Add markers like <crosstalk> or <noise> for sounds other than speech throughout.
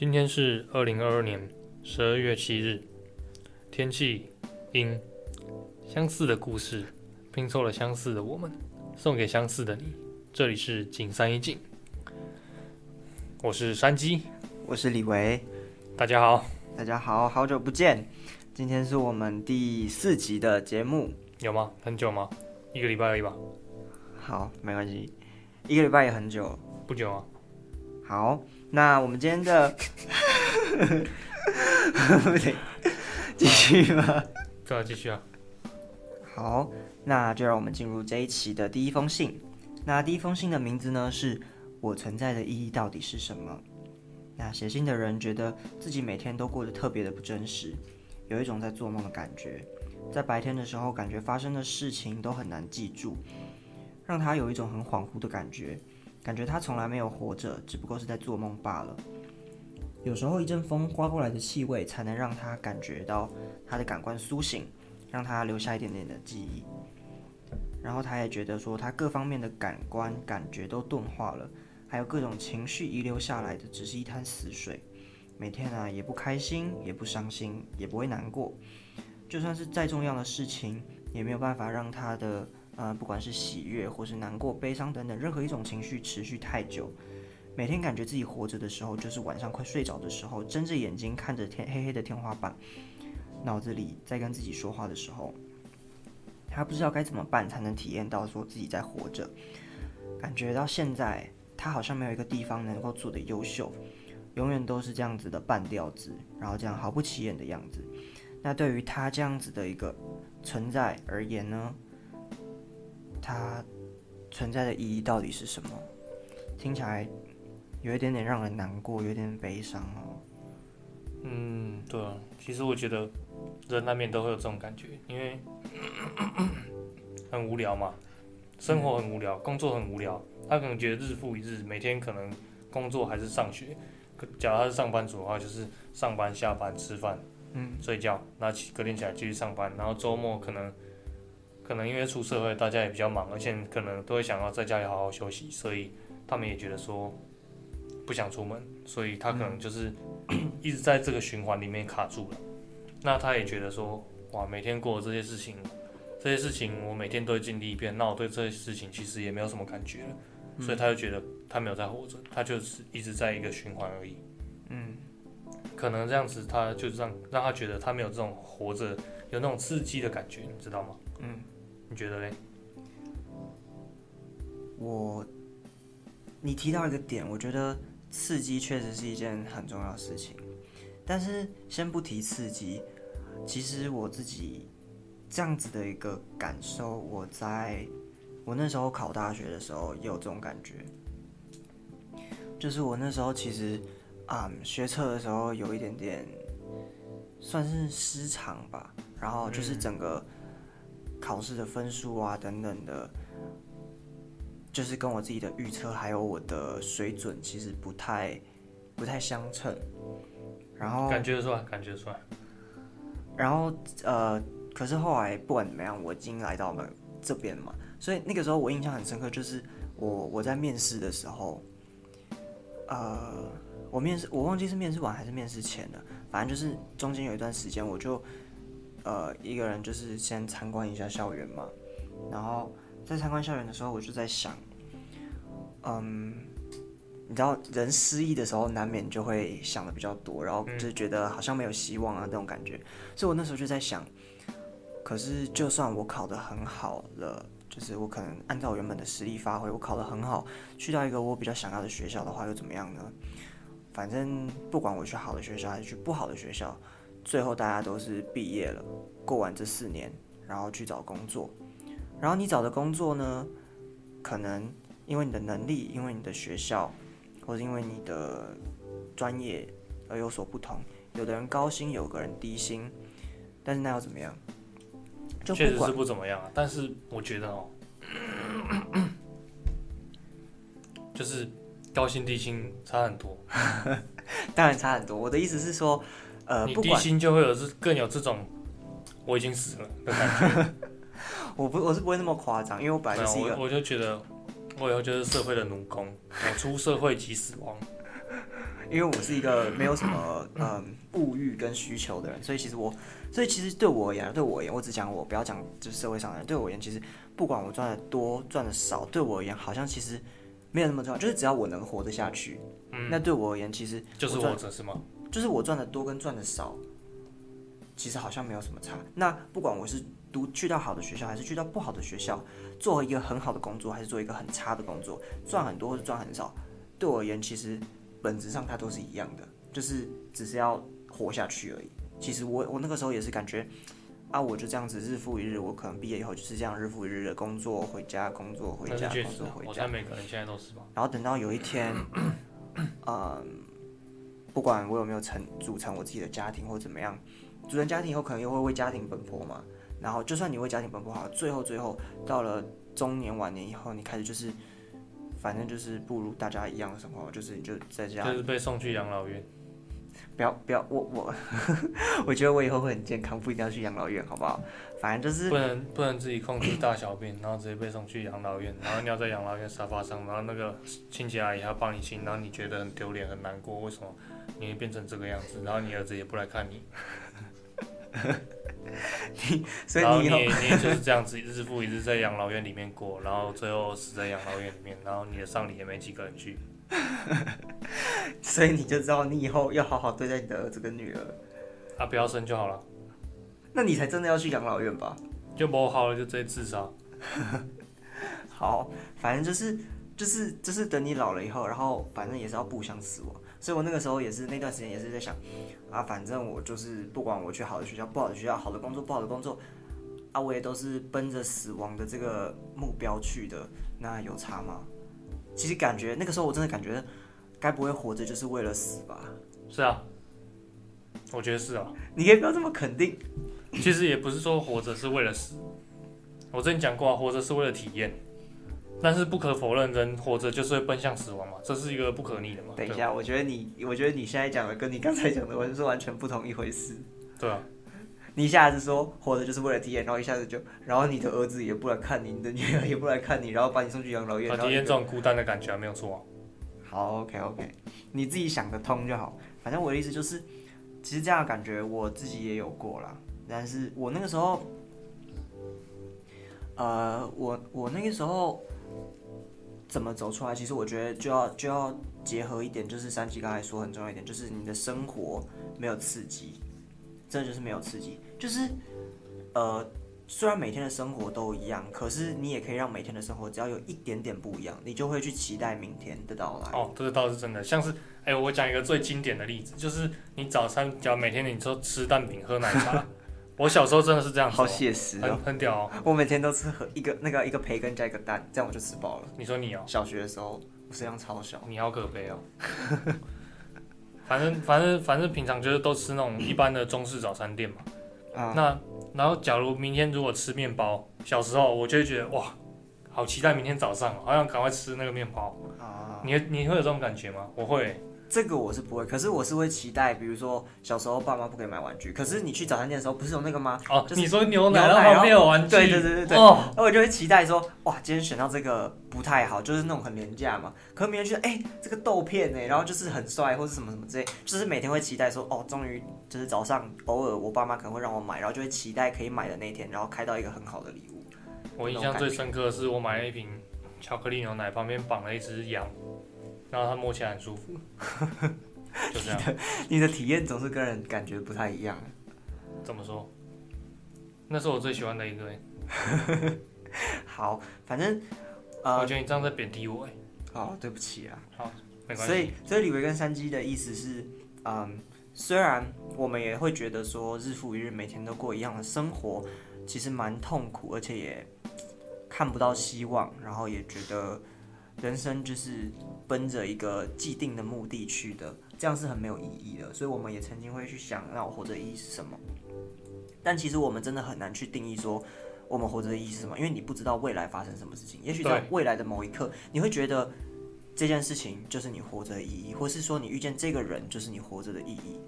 今天是二零二二年十二月七日，天气阴，相似的故事拼凑了相似的我们，送给相似的你。这里是景山一景，我是山鸡，我是李维，大家好，大家好，好久不见。今天是我们第四集的节目，有吗？很久吗？一个礼拜而已吧。好，没关系，一个礼拜也很久，不久啊。好，那我们今天的，不行，继续吗？对啊，继续啊。好，那就让我们进入这一期的第一封信。那第一封信的名字呢，是我存在的意义到底是什么？那写信的人觉得自己每天都过得特别的不真实，有一种在做梦的感觉。在白天的时候，感觉发生的事情都很难记住，让他有一种很恍惚的感觉，感觉他从来没有活着，只不过是在做梦罢了。有时候一阵风刮过来的气味，才能让他感觉到他的感官苏醒，让他留下一点点的记忆。然后他也觉得说，他各方面的感官感觉都钝化了，还有各种情绪遗留下来的，只是一滩死水。每天啊，也不开心，也不伤心，也不会难过。就算是再重要的事情，也没有办法让他的呃，不管是喜悦或是难过、悲伤等等任何一种情绪持续太久。每天感觉自己活着的时候，就是晚上快睡着的时候，睁着眼睛看着天黑黑的天花板，脑子里在跟自己说话的时候。他不知道该怎么办才能体验到说自己在活着，感觉到现在他好像没有一个地方能够做的优秀，永远都是这样子的半吊子，然后这样毫不起眼的样子。那对于他这样子的一个存在而言呢，他存在的意义到底是什么？听起来有一点点让人难过，有点悲伤哦。嗯，对啊，其实我觉得人难免都会有这种感觉，因为 <coughs> 很无聊嘛，生活很无聊，工作很无聊。他可能觉得日复一日，每天可能工作还是上学。假如他是上班族的话，就是上班、下班、吃饭、嗯、睡觉，那隔天起来继续上班。然后周末可能可能因为出社会，大家也比较忙，而且可能都会想要在家里好好休息，所以他们也觉得说不想出门，所以他可能就是。<clears throat> 一直在这个循环里面卡住了，那他也觉得说，哇，每天过这些事情，这些事情我每天都会经历一遍，那我对这些事情其实也没有什么感觉了，所以他就觉得他没有在活着，他就是一直在一个循环而已。嗯，可能这样子，他就让让他觉得他没有这种活着有那种刺激的感觉，你知道吗？嗯，你觉得嘞？我，你提到一个点，我觉得。刺激确实是一件很重要的事情，但是先不提刺激，其实我自己这样子的一个感受，我在我那时候考大学的时候也有这种感觉，就是我那时候其实啊学测的时候有一点点算是失常吧，然后就是整个考试的分数啊等等的。就是跟我自己的预测还有我的水准其实不太不太相称，然后感觉出来，感觉出来。然后呃，可是后来不管怎么样，我已经来到了这边嘛，所以那个时候我印象很深刻，就是我我在面试的时候，呃，我面试我忘记是面试完还是面试前了，反正就是中间有一段时间，我就呃一个人就是先参观一下校园嘛，然后。在参观校园的时候，我就在想，嗯，你知道人失意的时候，难免就会想的比较多，然后就觉得好像没有希望啊，那种感觉。所以我那时候就在想，可是就算我考得很好了，就是我可能按照我原本的实力发挥，我考得很好，去到一个我比较想要的学校的话，又怎么样呢？反正不管我去好的学校还是去不好的学校，最后大家都是毕业了，过完这四年，然后去找工作。然后你找的工作呢，可能因为你的能力，因为你的学校，或者因为你的专业而有所不同。有的人高薪，有个人低薪，但是那又怎么样？确实是不怎么样啊。但是我觉得哦，就是高薪低薪差很多。<laughs> 当然差很多。我的意思是说，呃，你低薪就会有是更有这种我已经死了的感觉。<laughs> 我不，我是不会那么夸张，因为我本来就是一个，我就觉得我以后就是社会的奴工，我出社会即死亡。<laughs> 因为我是一个没有什么嗯物欲跟需求的人，所以其实我，所以其实对我而言，对我而言，我只讲我不要讲就是社会上的人，对我而言，其实不管我赚的多赚的少，对我而言好像其实没有那么重要，就是只要我能活得下去，嗯那对我而言其实就是活着是吗？就是我赚的多跟赚的少，其实好像没有什么差。那不管我是读去到好的学校，还是去到不好的学校，做一个很好的工作，还是做一个很差的工作，赚很多或者赚很少，对我而言，其实本质上它都是一样的，就是只是要活下去而已。其实我我那个时候也是感觉，啊，我就这样子日复一日，我可能毕业以后就是这样日复一日的工作回家，工作回家，工作回家。我猜每个人现在都是吧。然后等到有一天，<clears throat> 嗯。不管我有没有成组成我自己的家庭或怎么样，组成家庭以后可能又会为家庭奔波嘛。然后就算你为家庭奔波好，最后最后到了中年晚年以后，你开始就是，反正就是步入大家一样的生活，就是你就在家，就是被送去养老院。不要不要，我我 <laughs> <laughs> 我觉得我以后会很健康，不一定要去养老院，好不好？反正就是不能不能自己控制大小便，然后直接被送去养老院，然后尿在养老院沙发上，然后那个清洁阿姨还要帮你清，然后你觉得很丢脸很难过，为什么？你会变成这个样子，然后你儿子也不来看你，<laughs> 你所以你你就是这样子日复一日在养老院里面过，然后最后死在养老院里面，然后你的丧礼也没几个人去，<laughs> 所以你就知道你以后要好好对待你的儿子跟女儿，啊不要生就好了，那你才真的要去养老院吧？就不好了就直接自杀，<laughs> 好，反正就是就是就是等你老了以后，然后反正也是要步向死亡。所以我那个时候也是那段时间也是在想，啊，反正我就是不管我去好的学校、不好的学校、好的工作、不好的工作，啊，我也都是奔着死亡的这个目标去的。那有差吗？其实感觉那个时候我真的感觉，该不会活着就是为了死吧？是啊，我觉得是啊。你可以不要这么肯定。其实也不是说活着是为了死，我之前讲过啊，活着是为了体验。但是不可否认，人活着就是会奔向死亡嘛，这是一个不可逆的嘛。等一下，我觉得你，我觉得你现在讲的跟你刚才讲的完全是完全不同一回事。对啊，你一下子说活着就是为了体验，然后一下子就，然后你的儿子也不来看你，你的女儿也不来看你，然后把你送去养老院，体验这种孤单的感觉啊没有错。好，OK OK，你自己想得通就好。反正我的意思就是，其实这样的感觉我自己也有过啦，但是我那个时候，呃，我我那个时候。怎么走出来？其实我觉得就要就要结合一点，就是三七刚才说很重要一点，就是你的生活没有刺激，真的就是没有刺激。就是呃，虽然每天的生活都一样，可是你也可以让每天的生活只要有一点点不一样，你就会去期待明天的到来。哦，这个倒是真的。像是哎，我讲一个最经典的例子，就是你早餐，只要每天你说吃蛋饼、喝奶茶。我小时候真的是这样，好写实哦，很屌哦。我每天都吃和一个那个一个培根加一个蛋，这样我就吃饱了。你说你哦，小学的时候我食量超小，你好可悲哦。<laughs> 反正反正反正平常就是都吃那种一般的中式早餐店嘛。啊。那然后假如明天如果吃面包，小时候我就会觉得哇，好期待明天早上，好想赶快吃那个面包。啊。你你会有这种感觉吗？我会。这个我是不会，可是我是会期待，比如说小时候爸妈不可以买玩具，可是你去早餐店的时候不是有那个吗？哦，你说牛奶然后没有玩具，对对对对对。哦，那我就会期待说，哇，今天选到这个不太好，就是那种很廉价嘛。可是明天觉得，哎，这个豆片哎，然后就是很帅或者什么什么之类，就是每天会期待说，哦，终于就是早上偶尔我爸妈可能会让我买，然后就会期待可以买的那天，然后开到一个很好的礼物。我印象最深刻的是我买了一瓶巧克力牛奶，旁边绑了一只羊，然后它摸起来很舒服。<laughs> 就这样，你的体验总是跟人感觉不太一样。怎么说？那是我最喜欢的一个。<laughs> 好，反正呃，我觉得你这样在贬低我哎。哦，对不起啊。好，没关系。所以，所以李维跟山鸡的意思是，嗯，虽然我们也会觉得说日复一日，每天都过一样的生活，其实蛮痛苦，而且也看不到希望，然后也觉得人生就是奔着一个既定的目的去的。这样是很没有意义的，所以我们也曾经会去想，那我活着的意义是什么？但其实我们真的很难去定义说，我们活着的意义是什么，因为你不知道未来发生什么事情。也许在未来的某一刻，你会觉得这件事情就是你活着的意义，或是说你遇见这个人就是你活着的意义。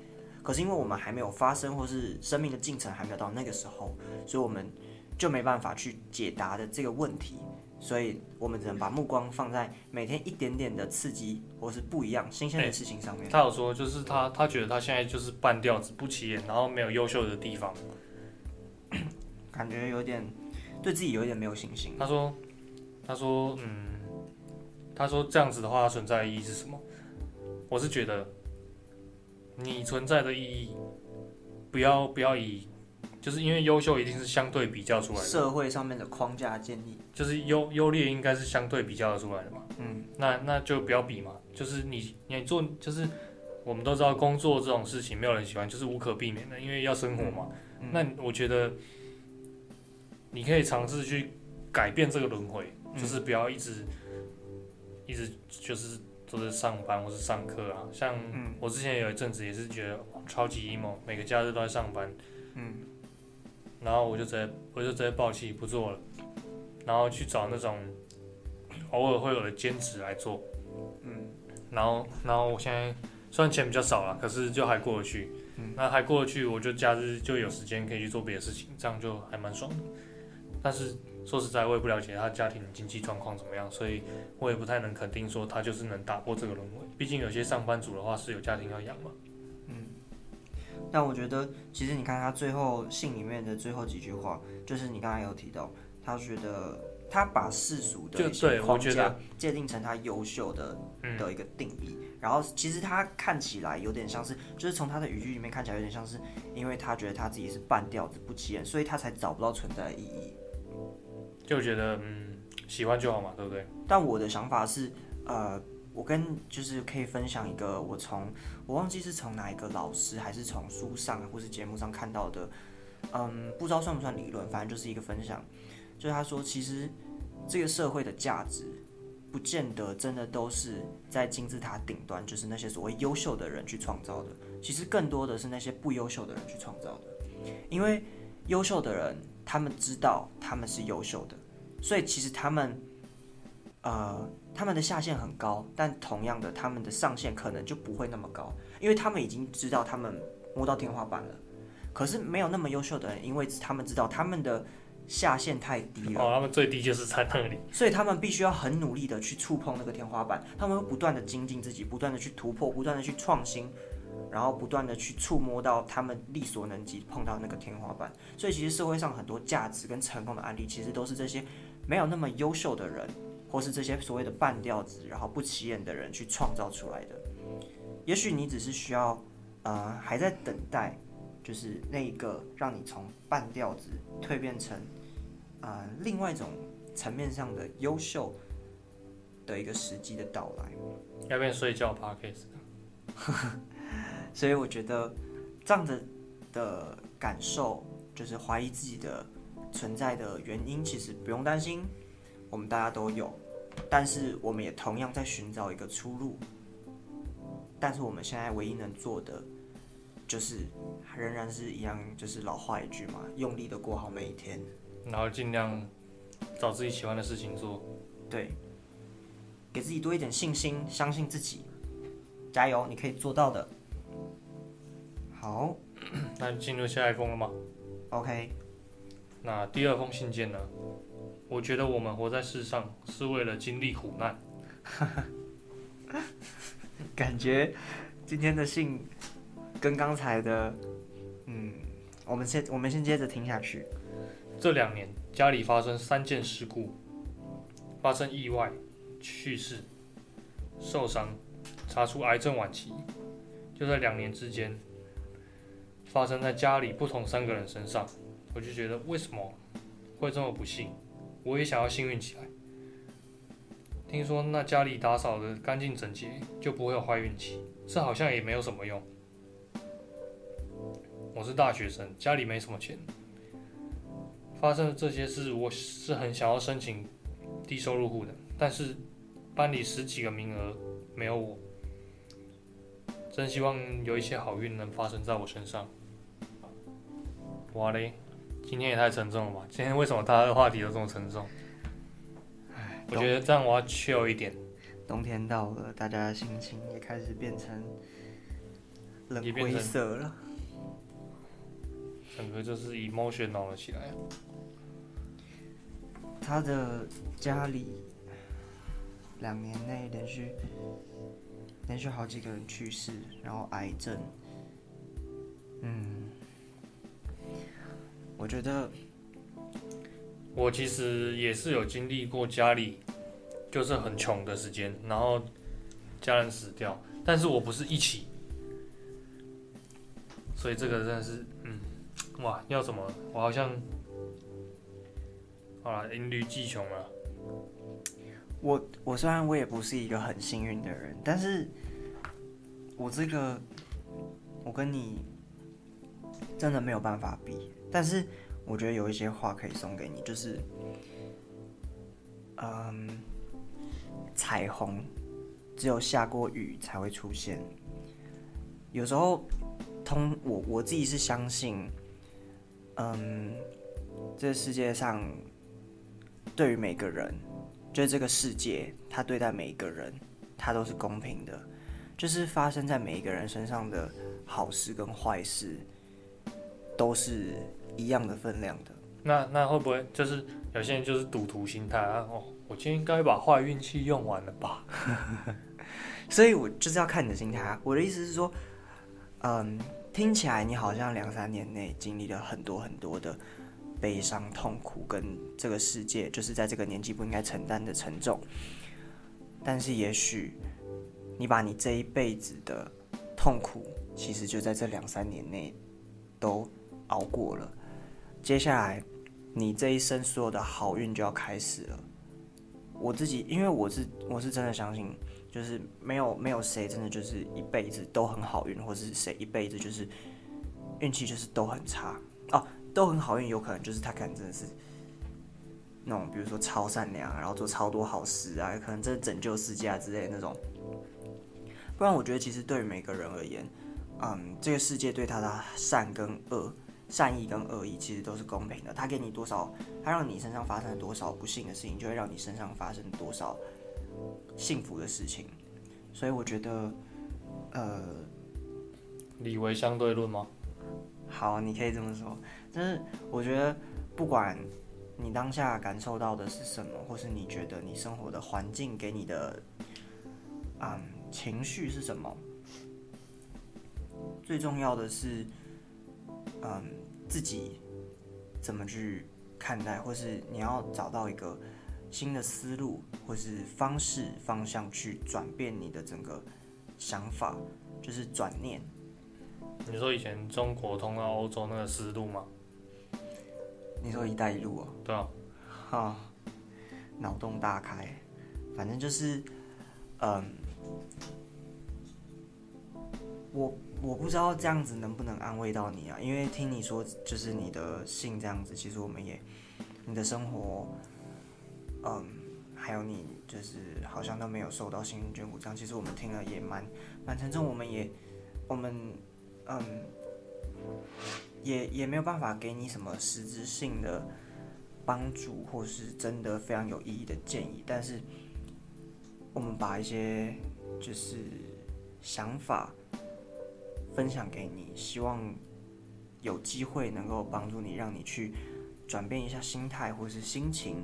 可是因为我们还没有发生，或是生命的进程还没有到那个时候，所以我们就没办法去解答的这个问题。所以我们只能把目光放在每天一点点的刺激或是不一样、新鲜的事情上面。他有说，就是他他觉得他现在就是半吊子、不起眼，然后没有优秀的地方，<clears throat> 感觉有点对自己有一点没有信心。他说，他说，嗯，他说这样子的话存在的意义是什么？我是觉得你存在的意义不要不要以。就是因为优秀一定是相对比较出来的，社会上面的框架建立，就是优优劣应该是相对比较出来的嘛。嗯，那那就不要比嘛。就是你你做，就是我们都知道工作这种事情没有人喜欢，就是无可避免的，因为要生活嘛。那我觉得你可以尝试去改变这个轮回，就是不要一直一直就是都是上班或是上课啊。像我之前有一阵子也是觉得超级 emo，每个假日都在上班。嗯。然后我就直接我就直接放弃不做了，然后去找那种偶尔会有的兼职来做，嗯，然后然后我现在虽然钱比较少了，可是就还过得去，嗯，那还过得去，我就假日就有时间可以去做别的事情，这样就还蛮爽的。但是说实在，我也不了解他家庭经济状况怎么样，所以我也不太能肯定说他就是能打破这个轮回。毕竟有些上班族的话是有家庭要养嘛。但我觉得，其实你看他最后信里面的最后几句话，就是你刚才有提到，他觉得他把世俗的一些框架界定成他优秀的的一个定义，然后其实他看起来有点像是，就是从他的语句里面看起来有点像是，因为他觉得他自己是半吊子不起眼，所以他才找不到存在的意义。就觉得嗯，喜欢就好嘛，对不对？但我的想法是，呃。我跟就是可以分享一个我从我忘记是从哪一个老师还是从书上或是节目上看到的，嗯，不知道算不算理论，反正就是一个分享。就是他说，其实这个社会的价值，不见得真的都是在金字塔顶端，就是那些所谓优秀的人去创造的。其实更多的是那些不优秀的人去创造的。因为优秀的人，他们知道他们是优秀的，所以其实他们，呃。他们的下限很高，但同样的，他们的上限可能就不会那么高，因为他们已经知道他们摸到天花板了。可是没有那么优秀的人，因为他们知道他们的下限太低了。哦，他们最低就是在那里，所以他们必须要很努力的去触碰那个天花板。他们会不断的精进自己，不断的去突破，不断的去创新，然后不断的去触摸到他们力所能及碰到那个天花板。所以其实社会上很多价值跟成功的案例，其实都是这些没有那么优秀的人。或是这些所谓的半吊子，然后不起眼的人去创造出来的。也许你只是需要，呃，还在等待，就是那一个让你从半吊子蜕变成，呃，另外一种层面上的优秀的一个时机的到来。要不要睡觉 p a r k a s 所以我觉得这样子的感受，就是怀疑自己的存在的原因，其实不用担心，我们大家都有。但是我们也同样在寻找一个出路，但是我们现在唯一能做的，就是仍然是一样，就是老话一句嘛，用力的过好每一天，然后尽量找自己喜欢的事情做，对，给自己多一点信心，相信自己，加油，你可以做到的。好，那进入下一封了吗？OK，那第二封信件呢？我觉得我们活在世上是为了经历苦难。<laughs> 感觉今天的信跟刚才的，嗯，我们先我们先接着听下去。这两年家里发生三件事故，发生意外、去世、受伤，查出癌症晚期，就在两年之间，发生在家里不同三个人身上。我就觉得为什么会这么不幸？我也想要幸运起来。听说那家里打扫的干净整洁，就不会有坏运气。这好像也没有什么用。我是大学生，家里没什么钱。发生的这些事，我是很想要申请低收入户的，但是班里十几个名额没有我。真希望有一些好运能发生在我身上。哇嘞！今天也太沉重了吧！今天为什么大家的话题都这么沉重？唉，我觉得这样我要 chill 一点。冬天到了，大家的心情也开始变成冷灰色了。整个就是 emotional 了起来。他的家里两年内连续连续好几个人去世，然后癌症，嗯，我觉得我其实也是有经历过家里就是很穷的时间，然后家人死掉，但是我不是一起，所以这个真的是，嗯，哇，要怎么？我好像。好了，音律技穷了。我我虽然我也不是一个很幸运的人，但是我这个我跟你真的没有办法比。但是我觉得有一些话可以送给你，就是嗯，彩虹只有下过雨才会出现。有时候通我我自己是相信，嗯，这世界上。对于每个人，就是这个世界，他对待每一个人，他都是公平的。就是发生在每一个人身上的好事跟坏事，都是一样的分量的。那那会不会就是有些人就是赌徒心态啊？哦，我今天应该把坏运气用完了吧？<laughs> 所以我就是要看你的心态啊。我的意思是说，嗯，听起来你好像两三年内经历了很多很多的。悲伤、痛苦跟这个世界，就是在这个年纪不应该承担的沉重。但是，也许你把你这一辈子的痛苦，其实就在这两三年内都熬过了。接下来，你这一生所有的好运就要开始了。我自己，因为我是我是真的相信，就是没有没有谁真的就是一辈子都很好运，或是谁一辈子就是运气就是都很差哦。都很好运，有可能就是他可能真的是那种，比如说超善良，然后做超多好事啊，可能真的拯救世界啊之类那种。不然，我觉得其实对于每个人而言，嗯，这个世界对他的善跟恶、善意跟恶意其实都是公平的。他给你多少，他让你身上发生了多少不幸的事情，就会让你身上发生多少幸福的事情。所以，我觉得，呃，理为相对论吗？好，你可以这么说。但是我觉得，不管你当下感受到的是什么，或是你觉得你生活的环境给你的，嗯，情绪是什么，最重要的是，嗯，自己怎么去看待，或是你要找到一个新的思路，或是方式方向去转变你的整个想法，就是转念。你说以前中国通到欧洲那个思路吗？你说“一带一路”啊，对啊，哈，脑洞大开，反正就是，嗯，我我不知道这样子能不能安慰到你啊，因为听你说就是你的信这样子，其实我们也，你的生活，嗯，还有你就是好像都没有受到幸运眷顾，这样其实我们听了也蛮蛮沉重，我们也，我们，嗯。也也没有办法给你什么实质性的帮助，或是真的非常有意义的建议。但是，我们把一些就是想法分享给你，希望有机会能够帮助你，让你去转变一下心态或是心情。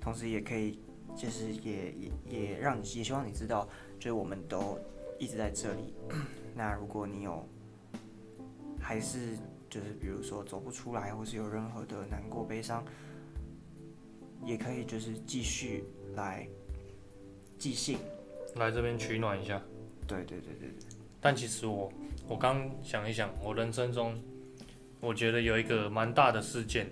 同时，也可以就是也也也让你也希望你知道，就是我们都一直在这里。<clears throat> 那如果你有还是。就是比如说走不出来，或是有任何的难过、悲伤，也可以就是继续来寄信，来这边取暖一下。对对对对对。但其实我我刚想一想，我人生中我觉得有一个蛮大的事件，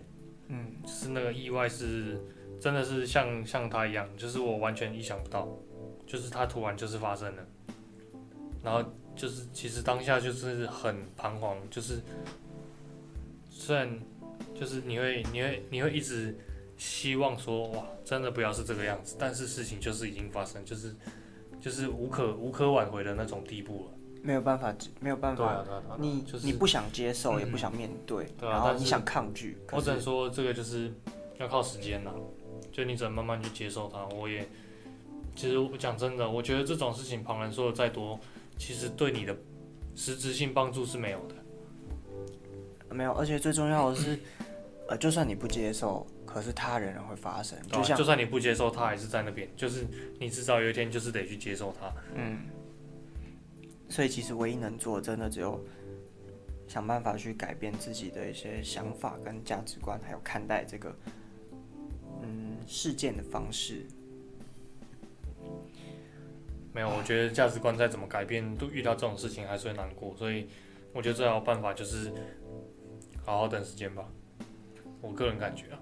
嗯，是那个意外，是真的是像像他一样，就是我完全意想不到，就是他突然就是发生了，然后就是其实当下就是很彷徨，就是。虽然就是你会你会你会一直希望说哇，真的不要是这个样子，但是事情就是已经发生，就是就是无可无可挽回的那种地步了。没有办法，没有办法。对啊，你就是你不想接受，也不想面对，然后你想抗拒。我只能说这个就是要靠时间呐，就你只能慢慢去接受它。我也其实我讲真的，我觉得这种事情旁人说的再多，其实对你的实质性帮助是没有的。没有，而且最重要的是，呃，就算你不接受，可可是它仍然会发生，就像就算你不接受，它还是在那边，就是你至少有一天就是得去接受它。嗯，所以其实唯一能做，真的只有想办法去改变自己的一些想法跟价值观，还有看待这个嗯事件的方式。没有，我觉得价值观再怎么改变，都遇到这种事情还是会难过，所以我觉得最好办法就是好好等时间吧。我个人感觉啊，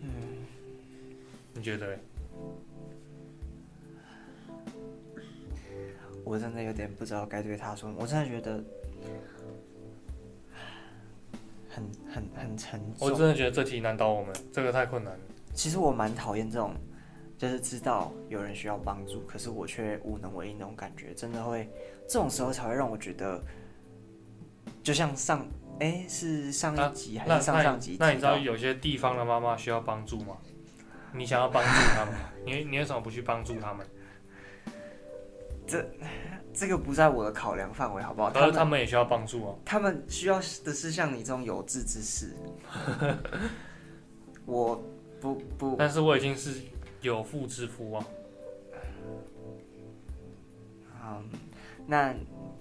嗯，你觉得？我真的有点不知道该对他说，我真的觉得 <sighs> 很很很沉重。我真的觉得这题难倒我们，这个太困难了。其实我蛮讨厌这种。就是知道有人需要帮助，可是我却无能为力那种感觉，真的会这种时候才会让我觉得，就像上哎是上一集还是上上集？那你知道有些地方的妈妈需要帮助吗？你想要帮助他们，<laughs> 你你为什么不去帮助他们？这 <laughs> 这个不在我的考量范围，好不好？但是他们也需要帮助啊。他们需要的是像你这种有志之士。<laughs> 我不不，但是我已经是。有妇之夫啊！嗯，那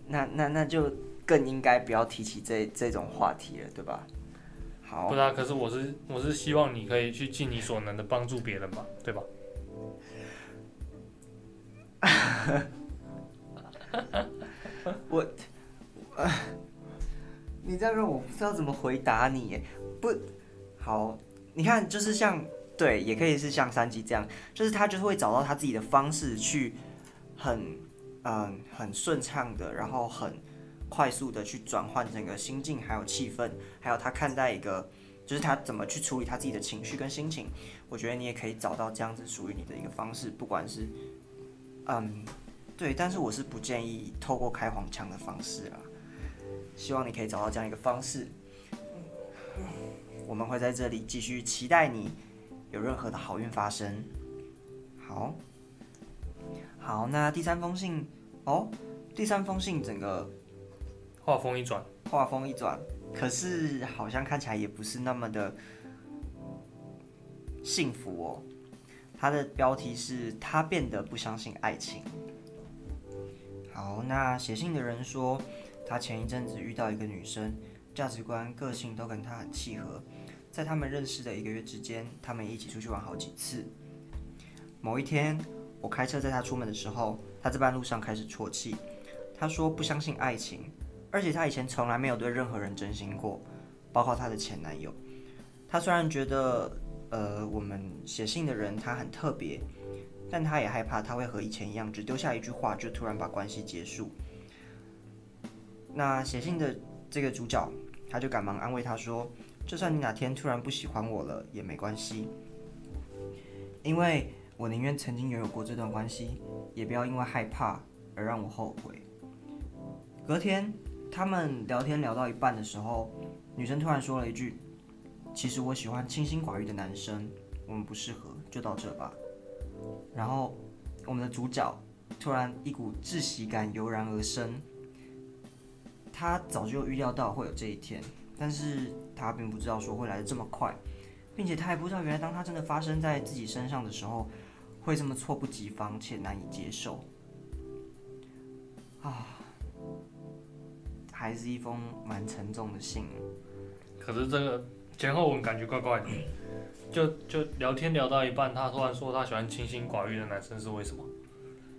那那那就更应该不要提起这这种话题了，对吧？好，不是啊，可是我是我是希望你可以去尽你所能的帮助别人嘛，对吧？<laughs> <laughs> 我，你这样问我不知道怎么回答你，不好，你看，就是像。对，也可以是像三级这样，就是他就是会找到他自己的方式去很嗯很顺畅的，然后很快速的去转换整个心境，还有气氛，还有他看待一个就是他怎么去处理他自己的情绪跟心情。我觉得你也可以找到这样子属于你的一个方式，不管是嗯对，但是我是不建议透过开黄腔的方式啊。希望你可以找到这样一个方式。我们会在这里继续期待你。有任何的好运发生，好，好，那第三封信哦，第三封信整个画风一转，画风一转，可是好像看起来也不是那么的幸福哦。它的标题是他变得不相信爱情。好，那写信的人说，他前一阵子遇到一个女生，价值观、个性都跟他很契合。在他们认识的一个月之间，他们一起出去玩好几次。某一天，我开车载他出门的时候，他在半路上开始啜泣。他说不相信爱情，而且他以前从来没有对任何人真心过，包括他的前男友。他虽然觉得，呃，我们写信的人他很特别，但他也害怕他会和以前一样，只丢下一句话就突然把关系结束。那写信的这个主角，他就赶忙安慰他说。就算你哪天突然不喜欢我了也没关系，因为我宁愿曾经拥有过这段关系，也不要因为害怕而让我后悔。隔天，他们聊天聊到一半的时候，女生突然说了一句：“其实我喜欢清心寡欲的男生，我们不适合，就到这吧。”然后，我们的主角突然一股窒息感油然而生，他早就预料到会有这一天。但是他并不知道说会来的这么快，并且他还不知道原来当他真的发生在自己身上的时候，会这么猝不及防且难以接受。啊，还是一封蛮沉重的信。可是这个前后文感觉怪怪的，就就聊天聊到一半，他突然说他喜欢清心寡欲的男生是为什么？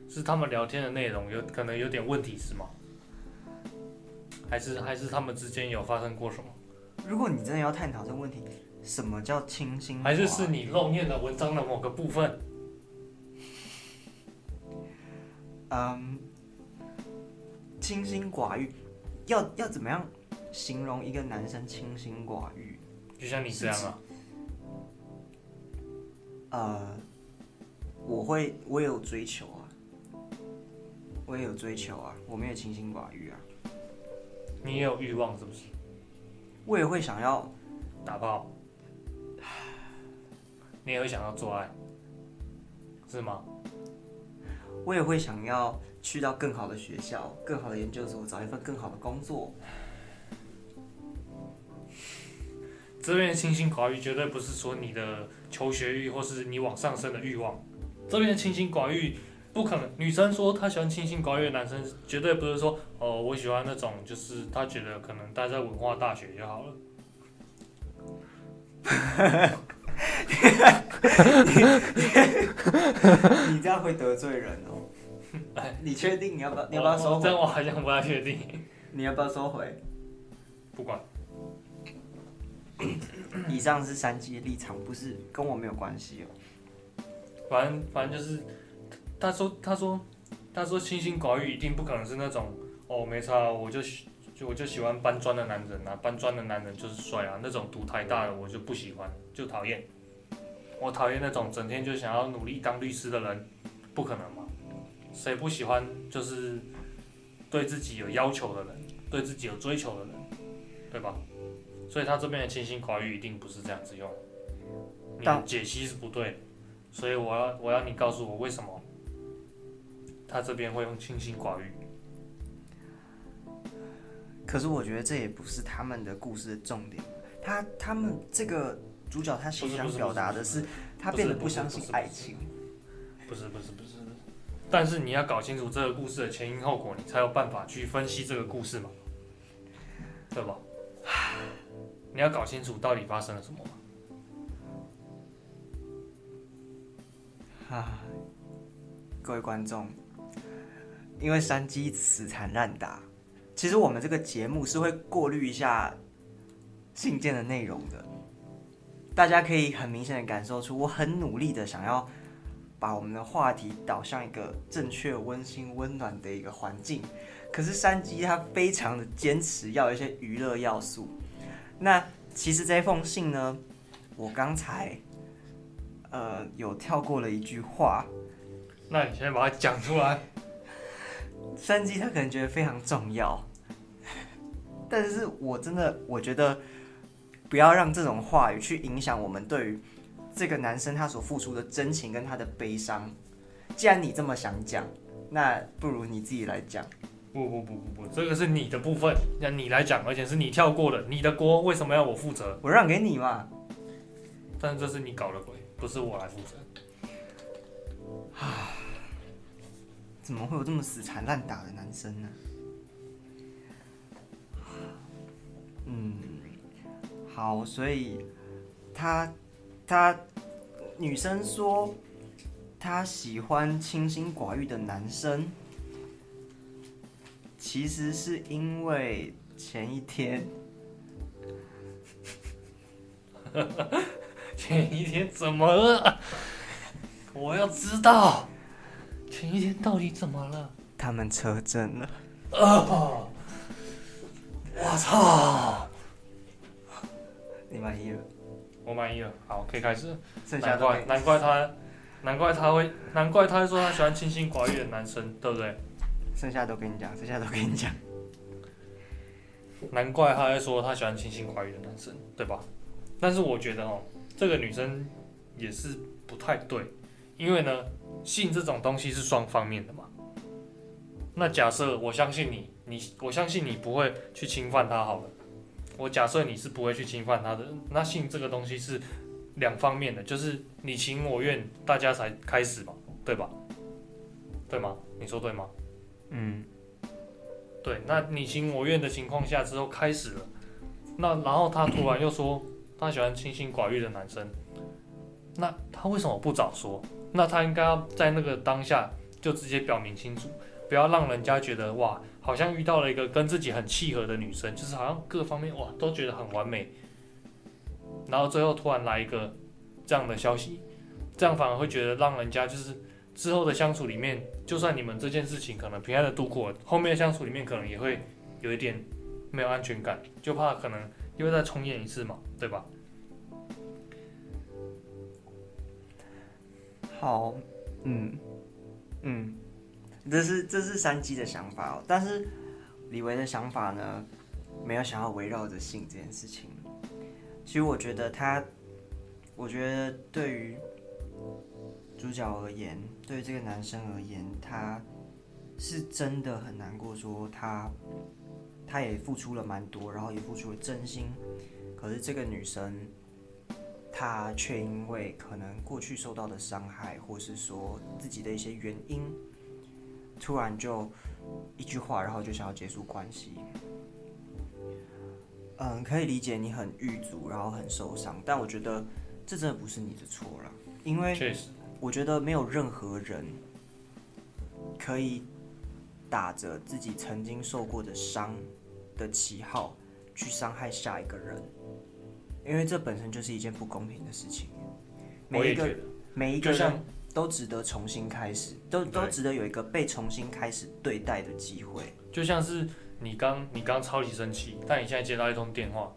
是他们聊天的内容有可能有点问题是吗？还是还是他们之间有发生过什么？如果你真的要探讨这个问题，什么叫清心？还是是你漏念了文章的某个部分？<laughs> 嗯，清心寡欲，要要怎么样形容一个男生清心寡欲？就像你这样啊？呃，我会，我也有追求啊，我也有追求啊，我没有清心寡欲啊。你也有欲望是不是？我也会想要打炮，你也会想要做爱，是吗？我也会想要去到更好的学校、更好的研究所，找一份更好的工作。<sighs> 这边清心寡欲绝对不是说你的求学欲或是你往上升的欲望。这边清心寡欲不可能，女生说她喜欢清心寡欲的男生，绝对不是说哦我喜欢那种，就是她觉得可能待在文化大学就好了。<laughs> 你这样会得罪人哦。你确定你要不要？你要不要收回？这样我好像不太确定。你要不要收回？不管。以上是三级的立场，不是跟我没有关系哦。反正反正就是，他说他说他说清心寡欲一定不可能是那种哦没差，我就喜就我就喜欢搬砖的男人啊，搬砖的男人就是帅啊，那种读台大的我就不喜欢，就讨厌。我讨厌那种整天就想要努力当律师的人，不可能嘛？谁不喜欢就是对自己有要求的人，对自己有追求的人，对吧？所以他这边的清心寡欲一定不是这样子用，你解析是不对，所以我要我要你告诉我为什么他这边会用清心寡欲。可是我觉得这也不是他们的故事的重点，他他们这个主角他其实想表达的是他变得不相信爱情。不是不是不是，但是你要搞清楚这个故事的前因后果，你才有办法去分析这个故事嘛，对吧？<sighs> 你要搞清楚到底发生了什么。啊，各位观众，因为山鸡死缠烂打，其实我们这个节目是会过滤一下信件的内容的。大家可以很明显的感受出，我很努力的想要把我们的话题导向一个正确、温馨、温暖的一个环境。可是山鸡他非常的坚持要一些娱乐要素。那其实这封信呢，我刚才呃有跳过了一句话，那你先把它讲出来。山鸡他可能觉得非常重要，但是我真的我觉得不要让这种话语去影响我们对于这个男生他所付出的真情跟他的悲伤。既然你这么想讲，那不如你自己来讲。不不不不不，这个是你的部分，让你来讲，而且是你跳过的，你的锅为什么要我负责？我让给你嘛。但是这是你搞的鬼，不是我来负责。啊，怎么会有这么死缠烂打的男生呢？嗯，好，所以他他女生说她喜欢清心寡欲的男生。其实是因为前一天，<laughs> 前一天怎么了？我要知道前一天到底怎么了。他们车震了。啊！我操！你满意了？我满意了。好，可以开始。难怪，难怪他，难怪他会，难怪他会说他喜欢清心寡欲的男生，对不对？剩下都跟你讲，剩下都跟你讲。难怪他在说他喜欢清心寡欲的男生，对吧？但是我觉得哦，这个女生也是不太对，因为呢，性这种东西是双方面的嘛。那假设我相信你，你我相信你不会去侵犯他好了。我假设你是不会去侵犯他的，那性这个东西是两方面的，就是你情我愿，大家才开始嘛，对吧？对吗？你说对吗？嗯，对，那你情我愿的情况下之后开始了，那然后他突然又说他喜欢清心寡欲的男生，那他为什么不早说？那他应该要在那个当下就直接表明清楚，不要让人家觉得哇，好像遇到了一个跟自己很契合的女生，就是好像各方面哇都觉得很完美，然后最后突然来一个这样的消息，这样反而会觉得让人家就是。之后的相处里面，就算你们这件事情可能平安的度过，后面的相处里面可能也会有一点没有安全感，就怕可能又再重演一次嘛，对吧？好，嗯嗯，这是这是三基的想法哦，但是李维的想法呢，没有想要围绕着性这件事情。其实我觉得他，我觉得对于。主角而言，对这个男生而言，他是真的很难过。说他，他也付出了蛮多，然后也付出了真心。可是这个女生，他却因为可能过去受到的伤害，或是说自己的一些原因，突然就一句话，然后就想要结束关系。嗯，可以理解你很郁卒，然后很受伤，但我觉得这真的不是你的错了，因为我觉得没有任何人可以打着自己曾经受过的伤的旗号去伤害下一个人，因为这本身就是一件不公平的事情。每一个每一个人都值得重新开始，都都值得有一个被重新开始对待的机会，就像是。你刚你刚超级生气，但你现在接到一通电话，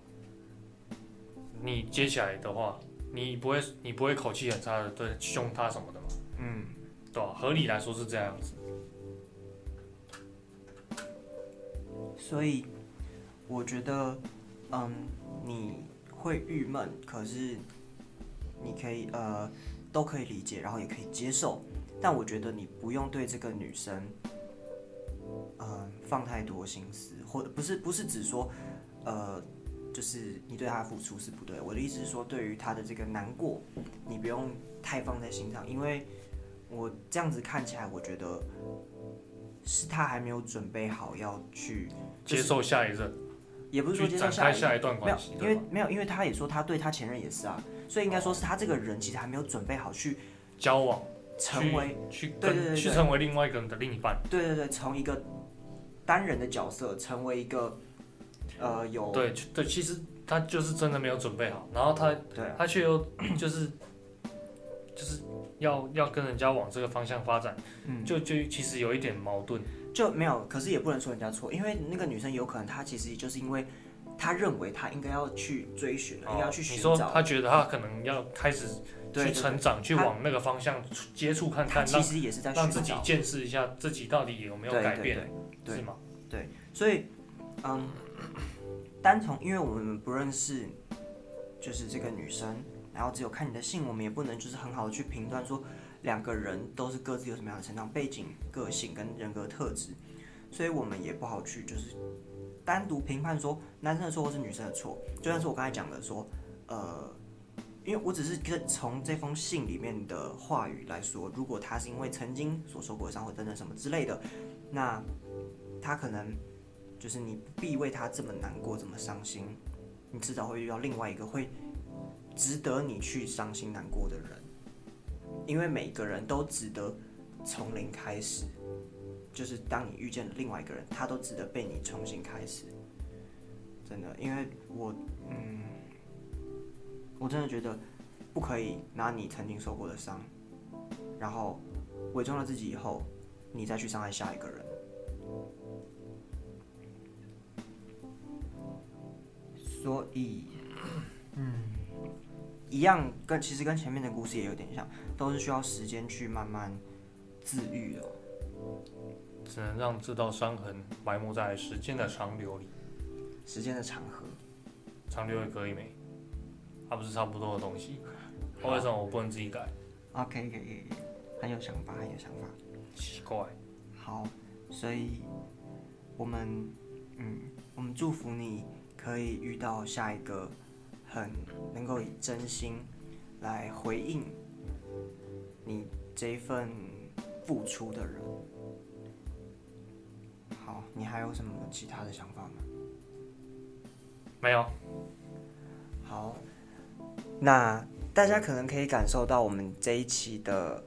你接起来的话，你不会你不会口气很差的对凶他什么的嘛？嗯，对吧？合理来说是这样子。所以我觉得，嗯，你会郁闷，可是你可以呃都可以理解，然后也可以接受，但我觉得你不用对这个女生。嗯，放太多心思，或者不是不是只说，呃，就是你对他的付出是不对。我的意思是说，对于他的这个难过，你不用太放在心上，因为我这样子看起来，我觉得是他还没有准备好要去接受下一任，也不是说接受下一段关系，因为没有，因为他也说他对他前任也是啊，所以应该说是他这个人其实还没有准备好去交往，成为去对对对，去成为另外一个人的另一半，对对对，从一个。单人的角色成为一个，呃，有对对，其实他就是真的没有准备好，然后他对他却又 <clears throat> 就是就是要要跟人家往这个方向发展，嗯，就就其实有一点矛盾，就没有，可是也不能说人家错，因为那个女生有可能她其实就是因为她认为她应该要去追寻，应该要去寻找，你说她觉得她可能要开始去成长，去往那个方向接触看看，其实也是在让自己见识一下自己到底有没有改变。对吗？对，所以，嗯，单从因为我们不认识，就是这个女生，然后只有看你的信，我们也不能就是很好的去评断说两个人都是各自有什么样的成长背景、个性跟人格特质，所以我们也不好去就是单独评判说男生的错或是女生的错。就像是我刚才讲的说，呃，因为我只是跟从这封信里面的话语来说，如果他是因为曾经所受过的伤或等等什么之类的。那他可能就是你不必为他这么难过、这么伤心，你迟早会遇到另外一个会值得你去伤心难过的人，因为每个人都值得从零开始。就是当你遇见了另外一个人，他都值得被你重新开始。真的，因为我，嗯，我真的觉得不可以拿你曾经受过的伤，然后伪装了自己以后。你再去伤害下一个人，所以，嗯，一样跟其实跟前面的故事也有点像，都是需要时间去慢慢治愈的，只能让这道伤痕埋没在时间的长流里，时间的长河，长流也可以没？它不是差不多的东西，为什么我不能自己改？OK，可以，可以，很有想法，很有想法。奇怪，好，所以我们，嗯，我们祝福你可以遇到下一个很能够以真心来回应你这一份付出的人。好，你还有什么其他的想法吗？没有。好，那大家可能可以感受到我们这一期的，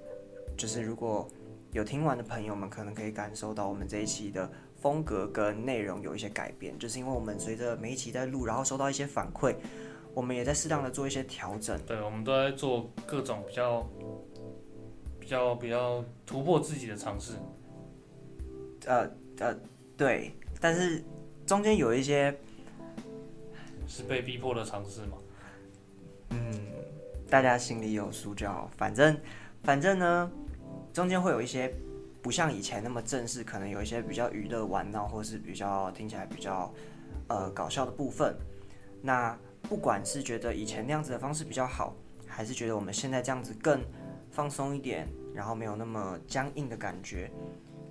就是如果。有听完的朋友们可能可以感受到我们这一期的风格跟内容有一些改变，就是因为我们随着每一期在录，然后收到一些反馈，我们也在适当的做一些调整。对，我们都在做各种比较、比较、比较突破自己的尝试。呃呃，对，但是中间有一些是被逼迫的尝试嘛？嗯，大家心里有数就好。反正，反正呢。中间会有一些不像以前那么正式，可能有一些比较娱乐玩闹，或是比较听起来比较呃搞笑的部分。那不管是觉得以前那样子的方式比较好，还是觉得我们现在这样子更放松一点，然后没有那么僵硬的感觉，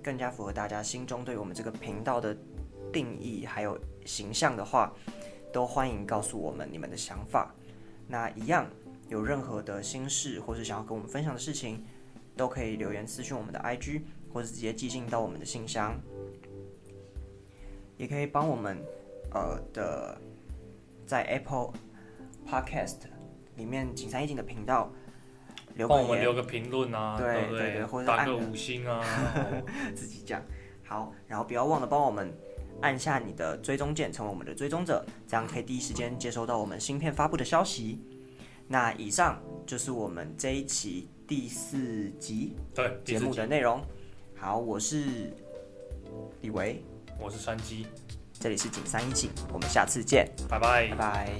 更加符合大家心中对我们这个频道的定义还有形象的话，都欢迎告诉我们你们的想法。那一样有任何的心事，或是想要跟我们分享的事情，都可以留言私讯我们的 IG，或者直接寄信到我们的信箱。也可以帮我们呃的在 Apple Podcast 里面景山一景的频道留个言，帮我们留个评论啊，对不对对或者打按个个五星啊。<laughs> 自己讲好，然后不要忘了帮我们按下你的追踪键，成为我们的追踪者，这样可以第一时间接收到我们芯片发布的消息。那以上就是我们这一期第四集对，节目的内容。好，我是李维，我是山鸡，这里是景山一景，我们下次见，拜拜拜。拜。